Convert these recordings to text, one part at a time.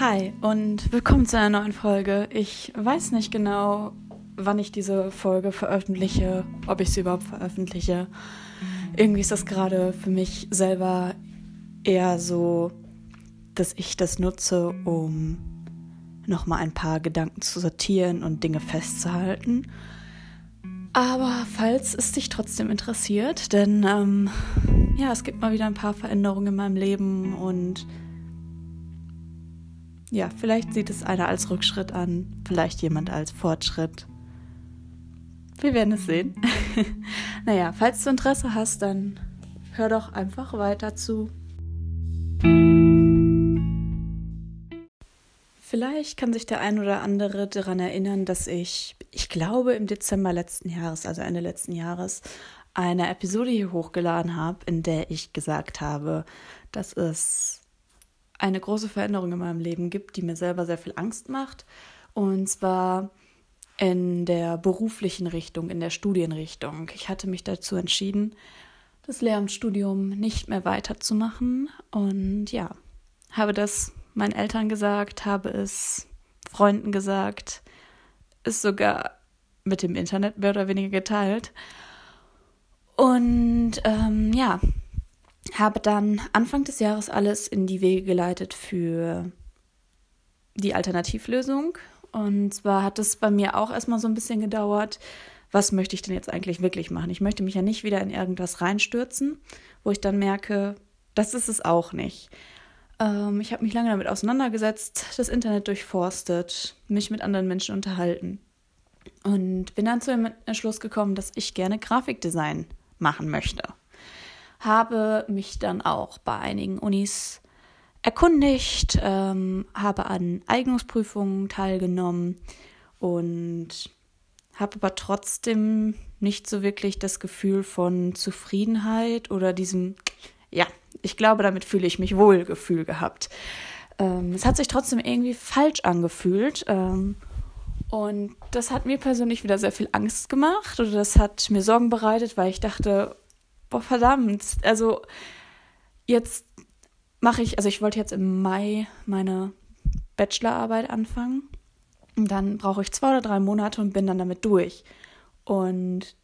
Hi und willkommen zu einer neuen Folge. Ich weiß nicht genau, wann ich diese Folge veröffentliche, ob ich sie überhaupt veröffentliche. Irgendwie ist das gerade für mich selber eher so, dass ich das nutze, um nochmal ein paar Gedanken zu sortieren und Dinge festzuhalten. Aber falls es dich trotzdem interessiert, denn ähm, ja, es gibt mal wieder ein paar Veränderungen in meinem Leben und ja, vielleicht sieht es einer als Rückschritt an, vielleicht jemand als Fortschritt. Wir werden es sehen. naja, falls du Interesse hast, dann hör doch einfach weiter zu. Vielleicht kann sich der ein oder andere daran erinnern, dass ich, ich glaube, im Dezember letzten Jahres, also Ende letzten Jahres, eine Episode hier hochgeladen habe, in der ich gesagt habe, dass es eine große Veränderung in meinem Leben gibt, die mir selber sehr viel Angst macht. Und zwar in der beruflichen Richtung, in der Studienrichtung. Ich hatte mich dazu entschieden, das Lehramtsstudium nicht mehr weiterzumachen. Und ja, habe das meinen Eltern gesagt, habe es Freunden gesagt, ist sogar mit dem Internet mehr oder weniger geteilt. Und ähm, ja, habe dann Anfang des Jahres alles in die Wege geleitet für die Alternativlösung. Und zwar hat es bei mir auch erstmal so ein bisschen gedauert, was möchte ich denn jetzt eigentlich wirklich machen? Ich möchte mich ja nicht wieder in irgendwas reinstürzen, wo ich dann merke, das ist es auch nicht. Ähm, ich habe mich lange damit auseinandergesetzt, das Internet durchforstet, mich mit anderen Menschen unterhalten und bin dann zu dem Entschluss gekommen, dass ich gerne Grafikdesign machen möchte habe mich dann auch bei einigen Unis erkundigt, ähm, habe an Eignungsprüfungen teilgenommen und habe aber trotzdem nicht so wirklich das Gefühl von Zufriedenheit oder diesem, ja, ich glaube, damit fühle ich mich wohl Gefühl gehabt. Ähm, es hat sich trotzdem irgendwie falsch angefühlt. Ähm, und das hat mir persönlich wieder sehr viel Angst gemacht oder das hat mir Sorgen bereitet, weil ich dachte, boah, verdammt. Also jetzt mache ich, also ich wollte jetzt im Mai meine Bachelorarbeit anfangen. Und dann brauche ich zwei oder drei Monate und bin dann damit durch. Und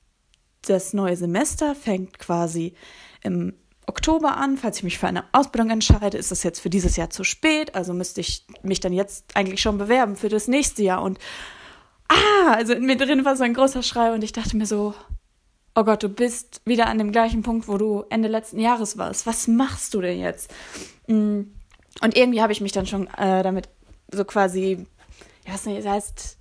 das neue Semester fängt quasi im Oktober an. Falls ich mich für eine Ausbildung entscheide, ist das jetzt für dieses Jahr zu spät. Also müsste ich mich dann jetzt eigentlich schon bewerben für das nächste Jahr. Und ah, also in mir drin war so ein großer Schrei und ich dachte mir so, oh Gott, du bist wieder an dem gleichen Punkt, wo du Ende letzten Jahres warst. Was machst du denn jetzt? Mm. Und irgendwie habe ich mich dann schon äh, damit so quasi, ja, was nicht, das heißt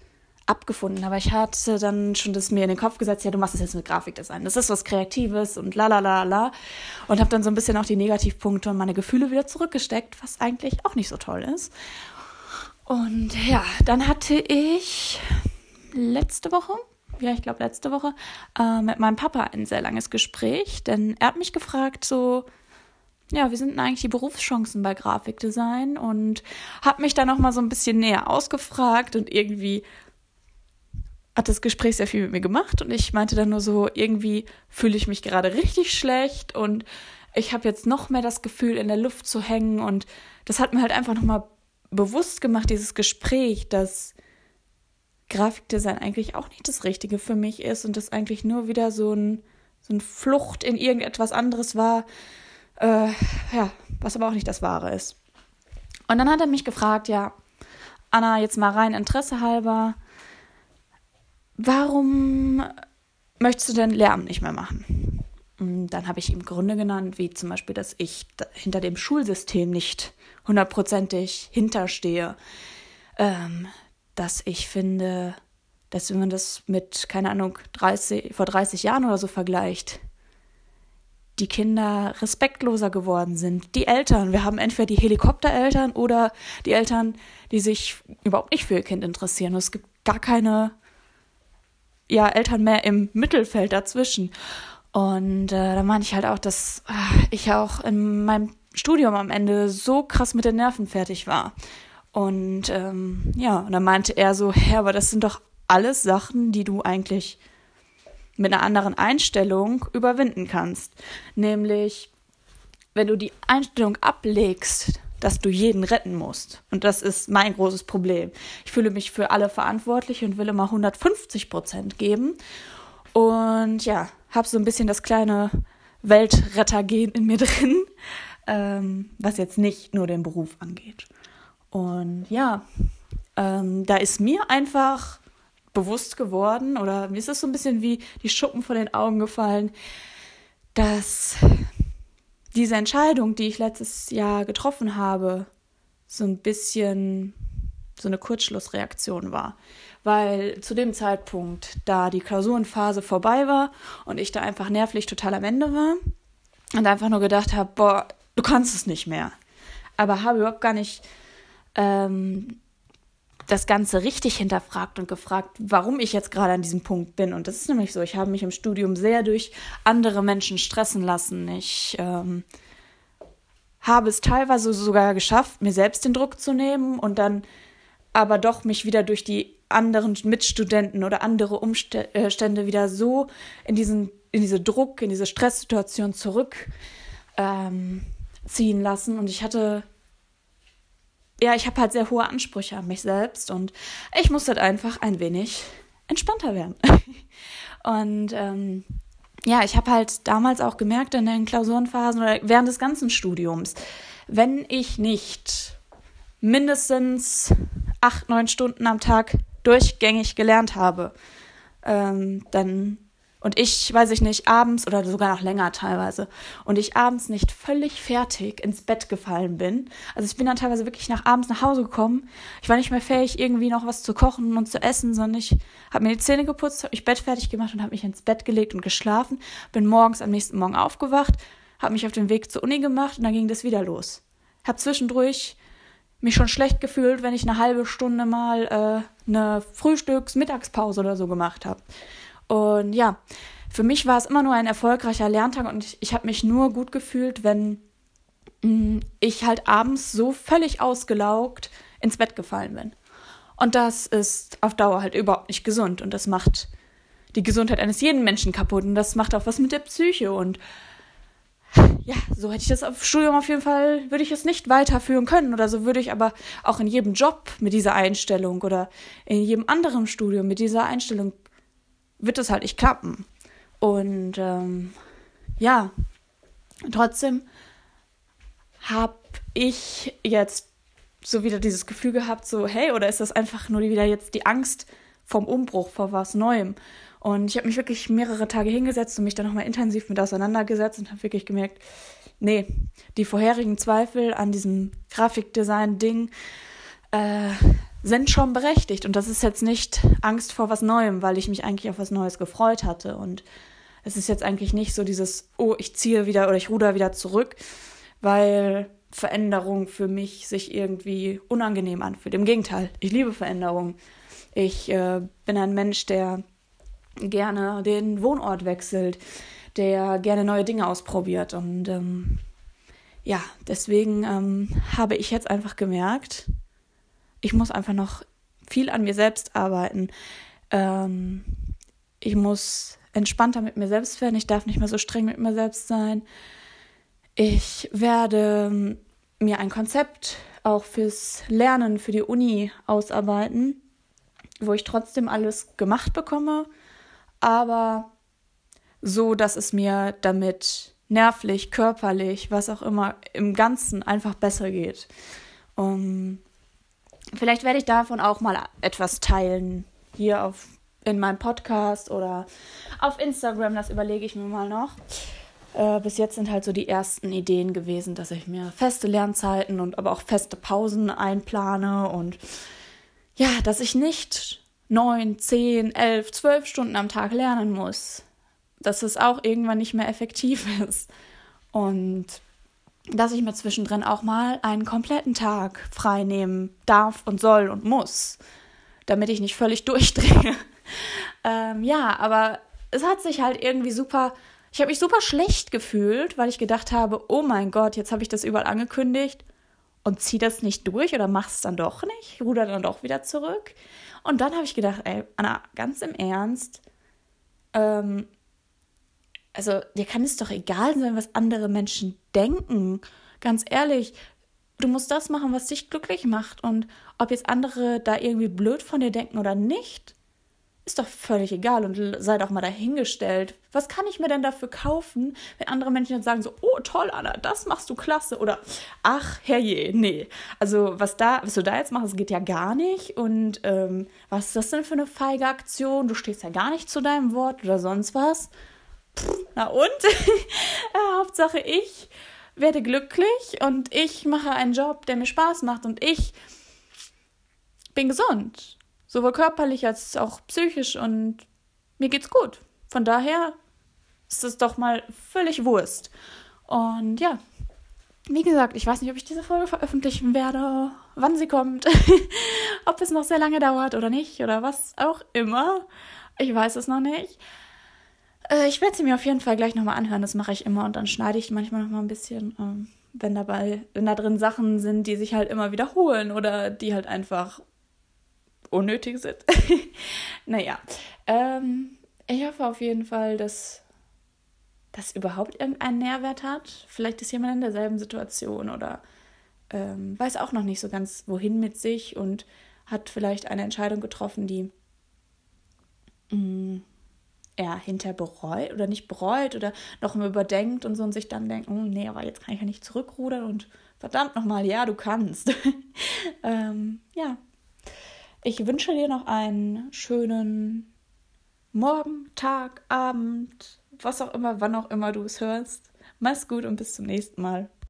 abgefunden, aber ich hatte dann schon das mir in den Kopf gesetzt, ja, du machst es jetzt mit Grafikdesign. Das ist was Kreatives und la la la la. Und habe dann so ein bisschen auch die Negativpunkte und meine Gefühle wieder zurückgesteckt, was eigentlich auch nicht so toll ist. Und ja, dann hatte ich letzte Woche, ja, ich glaube letzte Woche, äh, mit meinem Papa ein sehr langes Gespräch, denn er hat mich gefragt, so, ja, wie sind denn eigentlich die Berufschancen bei Grafikdesign? Und hat mich dann noch mal so ein bisschen näher ausgefragt und irgendwie hat das Gespräch sehr viel mit mir gemacht und ich meinte dann nur so, irgendwie fühle ich mich gerade richtig schlecht und ich habe jetzt noch mehr das Gefühl, in der Luft zu hängen und das hat mir halt einfach noch mal bewusst gemacht, dieses Gespräch, dass Grafikdesign eigentlich auch nicht das Richtige für mich ist und das eigentlich nur wieder so ein, so ein Flucht in irgendetwas anderes war, äh, ja, was aber auch nicht das Wahre ist. Und dann hat er mich gefragt, ja, Anna, jetzt mal rein Interesse halber, warum möchtest du denn Lärm nicht mehr machen? Und dann habe ich ihm Gründe genannt, wie zum Beispiel, dass ich hinter dem Schulsystem nicht hundertprozentig hinterstehe, ähm, dass ich finde, dass wenn man das mit, keine Ahnung, 30, vor 30 Jahren oder so vergleicht, die Kinder respektloser geworden sind. Die Eltern, wir haben entweder die Helikoptereltern oder die Eltern, die sich überhaupt nicht für ihr Kind interessieren. Und es gibt gar keine ja, Eltern mehr im Mittelfeld dazwischen. Und äh, da meine ich halt auch, dass äh, ich auch in meinem Studium am Ende so krass mit den Nerven fertig war. Und ähm, ja, und dann meinte er so, hä, aber das sind doch alles Sachen, die du eigentlich mit einer anderen Einstellung überwinden kannst. Nämlich, wenn du die Einstellung ablegst, dass du jeden retten musst. Und das ist mein großes Problem. Ich fühle mich für alle verantwortlich und will immer 150 Prozent geben. Und ja, habe so ein bisschen das kleine Weltrettergehen in mir drin, ähm, was jetzt nicht nur den Beruf angeht. Und ja, ähm, da ist mir einfach bewusst geworden oder mir ist es so ein bisschen wie die Schuppen von den Augen gefallen, dass diese Entscheidung, die ich letztes Jahr getroffen habe, so ein bisschen so eine Kurzschlussreaktion war. Weil zu dem Zeitpunkt, da die Klausurenphase vorbei war und ich da einfach nervlich total am Ende war und einfach nur gedacht habe, boah, du kannst es nicht mehr. Aber habe überhaupt gar nicht ähm, das Ganze richtig hinterfragt und gefragt, warum ich jetzt gerade an diesem Punkt bin. Und das ist nämlich so, ich habe mich im Studium sehr durch andere Menschen stressen lassen. Ich ähm, habe es teilweise sogar geschafft, mir selbst den Druck zu nehmen und dann aber doch mich wieder durch die anderen Mitstudenten oder andere Umstände wieder so in diesen in diese Druck, in diese Stresssituation zurück ähm, lassen. Und ich hatte ja, ich habe halt sehr hohe Ansprüche an mich selbst und ich musste halt einfach ein wenig entspannter werden. und ähm, ja, ich habe halt damals auch gemerkt in den Klausurenphasen oder während des ganzen Studiums, wenn ich nicht mindestens acht, neun Stunden am Tag durchgängig gelernt habe, ähm, dann und ich, weiß ich nicht, abends oder sogar noch länger teilweise und ich abends nicht völlig fertig ins Bett gefallen bin. Also ich bin dann teilweise wirklich nach abends nach Hause gekommen. Ich war nicht mehr fähig, irgendwie noch was zu kochen und zu essen, sondern ich habe mir die Zähne geputzt, habe mich Bett fertig gemacht und habe mich ins Bett gelegt und geschlafen. Bin morgens am nächsten Morgen aufgewacht, habe mich auf den Weg zur Uni gemacht und dann ging das wieder los. Habe zwischendurch mich schon schlecht gefühlt, wenn ich eine halbe Stunde mal äh, eine Frühstücks-Mittagspause oder so gemacht habe. Und ja, für mich war es immer nur ein erfolgreicher Lerntag und ich, ich habe mich nur gut gefühlt, wenn mh, mm, ich halt abends so völlig ausgelaugt ins Bett gefallen bin. Und das ist auf Dauer halt überhaupt nicht gesund und das macht die Gesundheit eines jeden Menschen kaputt und das macht auch was mit der Psyche und ja, so hätte ich das auf Studium auf jeden Fall, würde ich es nicht weiterführen können oder so würde ich aber auch in jedem Job mit dieser Einstellung oder in jedem anderen Studium mit dieser Einstellung wird es halt nicht klappen. Und ähm, ja, trotzdem habe ich jetzt so wieder dieses Gefühl gehabt, so, hey, oder ist das einfach nur wieder jetzt die Angst vom Umbruch, vor was Neuem? Und ich habe mich wirklich mehrere Tage hingesetzt und mich dann nochmal intensiv mit auseinandergesetzt und habe wirklich gemerkt, nee, die vorherigen Zweifel an diesem Grafikdesign-Ding, äh, sind schon berechtigt. Und das ist jetzt nicht Angst vor was Neuem, weil ich mich eigentlich auf was Neues gefreut hatte. Und es ist jetzt eigentlich nicht so dieses, oh, ich ziehe wieder oder ich ruder wieder zurück, weil Veränderung für mich sich irgendwie unangenehm anfühlt. Im Gegenteil, ich liebe Veränderung. Ich äh, bin ein Mensch, der gerne den Wohnort wechselt, der gerne neue Dinge ausprobiert. Und ähm, ja, deswegen ähm, habe ich jetzt einfach gemerkt, ich muss einfach noch viel an mir selbst arbeiten. Ähm, ich muss entspannter mit mir selbst werden. Ich darf nicht mehr so streng mit mir selbst sein. Ich werde ähm, mir ein Konzept auch fürs Lernen, für die Uni ausarbeiten, wo ich trotzdem alles gemacht bekomme, aber so, dass es mir damit nervlich, körperlich, was auch immer, im Ganzen einfach besser geht. Um, Vielleicht werde ich davon auch mal etwas teilen hier auf in meinem Podcast oder auf Instagram, das überlege ich mir mal noch. Äh, bis jetzt sind halt so die ersten Ideen gewesen, dass ich mir feste Lernzeiten und aber auch feste Pausen einplane und ja, dass ich nicht neun, zehn, elf, zwölf Stunden am Tag lernen muss. Dass es auch irgendwann nicht mehr effektiv ist. Und dass ich mir zwischendrin auch mal einen kompletten Tag frei nehmen darf und soll und muss, damit ich nicht völlig durchdrehe. ähm, ja, aber es hat sich halt irgendwie super, ich habe mich super schlecht gefühlt, weil ich gedacht habe, oh mein Gott, jetzt habe ich das überall angekündigt und zieh das nicht durch oder mach's dann doch nicht, ruder dann doch wieder zurück. Und dann habe ich gedacht, ey, Anna, ganz im Ernst, ähm, also dir kann es doch egal sein, was andere Menschen denken. Ganz ehrlich, du musst das machen, was dich glücklich macht. Und ob jetzt andere da irgendwie blöd von dir denken oder nicht, ist doch völlig egal und sei doch mal dahingestellt. Was kann ich mir denn dafür kaufen, wenn andere Menschen dann sagen so, oh toll, Anna, das machst du klasse oder ach, herrje, nee. Also was da, was du da jetzt machst, geht ja gar nicht und ähm, was ist das denn für eine feige Aktion? Du stehst ja gar nicht zu deinem Wort oder sonst was. Na und? ja, Hauptsache ich werde glücklich und ich mache einen Job, der mir Spaß macht und ich bin gesund. Sowohl körperlich als auch psychisch und mir geht's gut. Von daher ist es doch mal völlig Wurst. Und ja, wie gesagt, ich weiß nicht, ob ich diese Folge veröffentlichen werde, wann sie kommt, ob es noch sehr lange dauert oder nicht oder was auch immer. Ich weiß es noch nicht. Äh, ich werde sie mir auf jeden Fall gleich nochmal anhören. Das mache ich immer und dann schneide ich manchmal nochmal ein bisschen, ähm, wenn dabei, wenn da drin Sachen sind, die sich halt immer wiederholen oder die halt einfach unnötig sind. naja, ähm, ich hoffe auf jeden Fall, dass das überhaupt irgendeinen Nährwert hat. Vielleicht ist jemand in derselben Situation oder ähm, weiß auch noch nicht so ganz, wohin mit sich und hat vielleicht eine Entscheidung getroffen, die mh, mm, er hinter bereut oder nicht bereut oder noch mal überdenkt und so und sich dann denkt, oh, nee, aber jetzt kann ich ja nicht zurückrudern und verdammt nochmal, ja, du kannst. ähm, ja. Ich wünsche dir noch einen schönen Morgen, Tag, Abend, was auch immer, wann auch immer du es hörst. Mach's gut und bis zum nächsten Mal.